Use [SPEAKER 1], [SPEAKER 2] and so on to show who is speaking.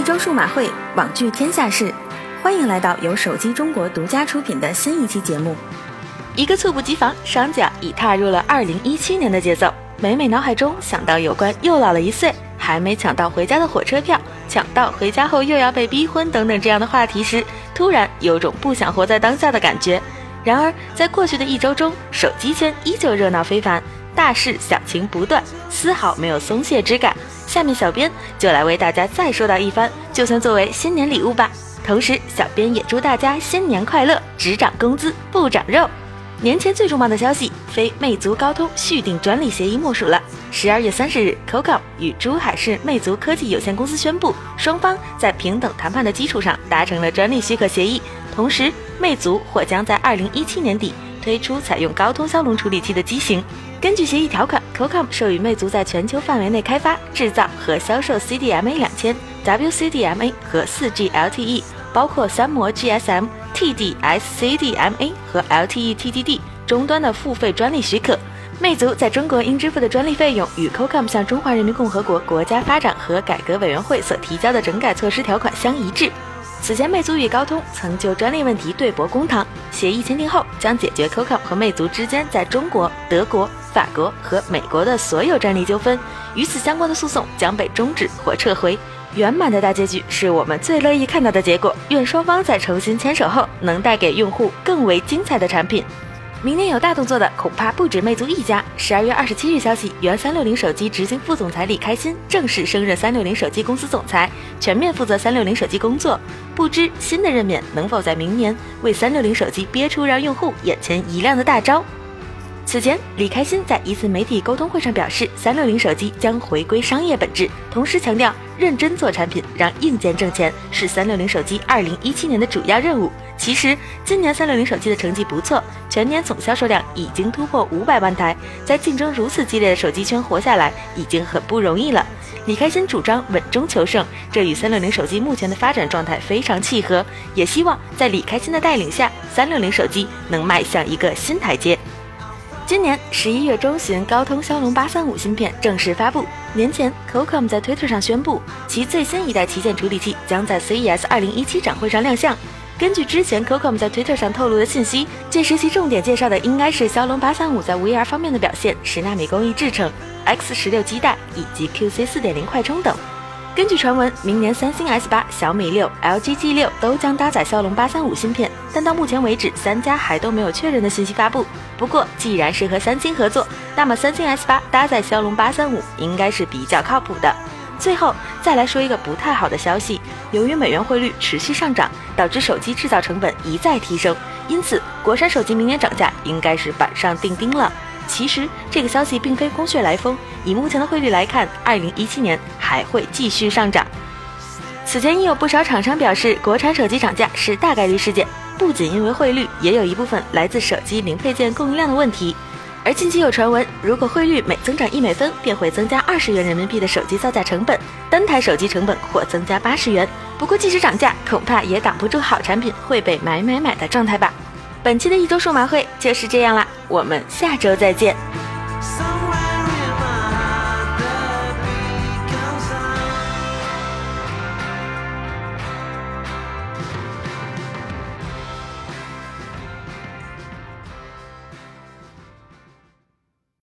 [SPEAKER 1] 一周数码会，网聚天下事，欢迎来到由手机中国独家出品的新一期节目。一个猝不及防，双脚已踏入了二零一七年的节奏。每每脑海中想到有关又老了一岁，还没抢到回家的火车票，抢到回家后又要被逼婚等等这样的话题时，突然有种不想活在当下的感觉。然而，在过去的一周中，手机圈依旧热闹非凡，大事小情不断，丝毫没有松懈之感。下面小编就来为大家再说道一番，就算作为新年礼物吧。同时，小编也祝大家新年快乐，只涨工资不涨肉。年前最重磅的消息，非魅族高通续订专利协议莫属了。十二月三十日，Qualcomm 与珠海市魅族科技有限公司宣布，双方在平等谈判的基础上达成了专利许可协议。同时，魅族或将在二零一七年底推出采用高通骁龙处理器的机型。根据协议条款，Qualcomm 授予魅族在全球范围内开发、制造和销售 CDMA 两千、WCDMA 和 4G LTE，包括三模 GSM、TD-SCDMA 和 LTE TDD 终端的付费专利许可。魅族在中国应支付的专利费用与 Qualcomm 向中华人民共和国国家发展和改革委员会所提交的整改措施条款相一致。此前，魅族与高通曾就专利问题对簿公堂，协议签订后将解决 Qualcomm 和魅族之间在中国、德国、法国和美国的所有专利纠纷，与此相关的诉讼将被终止或撤回。圆满的大结局是我们最乐意看到的结果。愿双方在重新牵手后，能带给用户更为精彩的产品。明年有大动作的恐怕不止魅族一家。十二月二十七日消息，原三六零手机执行副总裁李开心正式升任三六零手机公司总裁，全面负责三六零手机工作。不知新的任免能否在明年为三六零手机憋出让用户眼前一亮的大招？此前，李开心在一次媒体沟通会上表示，三六零手机将回归商业本质，同时强调认真做产品，让硬件挣钱是三六零手机二零一七年的主要任务。其实，今年三六零手机的成绩不错，全年总销售量已经突破五百万台。在竞争如此激烈的手机圈活下来，已经很不容易了。李开心主张稳中求胜，这与三六零手机目前的发展状态非常契合。也希望在李开心的带领下，三六零手机能迈向一个新台阶。今年十一月中旬，高通骁龙八三五芯片正式发布。年前，Qualcomm 在推特上宣布，其最新一代旗舰处理器将在 CES 二零一七展会上亮相。根据之前 Qualcomm 在 Twitter 上透露的信息，届时其重点介绍的应该是骁龙八三五在 VR 方面的表现，十纳米工艺制成，X 十六基带以及 QC 四点零快充等。根据传闻，明年三星 S 八、小米六、LG G 六都将搭载骁龙八三五芯片，但到目前为止，三家还都没有确认的信息发布。不过，既然是和三星合作，那么三星 S 八搭载骁龙八三五应该是比较靠谱的。最后再来说一个不太好的消息，由于美元汇率持续上涨，导致手机制造成本一再提升，因此国产手机明年涨价应该是板上钉钉了。其实这个消息并非空穴来风，以目前的汇率来看，二零一七年还会继续上涨。此前已有不少厂商表示，国产手机涨价是大概率事件，不仅因为汇率，也有一部分来自手机零配件供应量的问题。而近期有传闻，如果汇率每增长一美分，便会增加二十元人民币的手机造价成本，单台手机成本或增加八十元。不过，即使涨价，恐怕也挡不住好产品会被买买买的状态吧。本期的一周数码会就是这样啦，我们下周再见。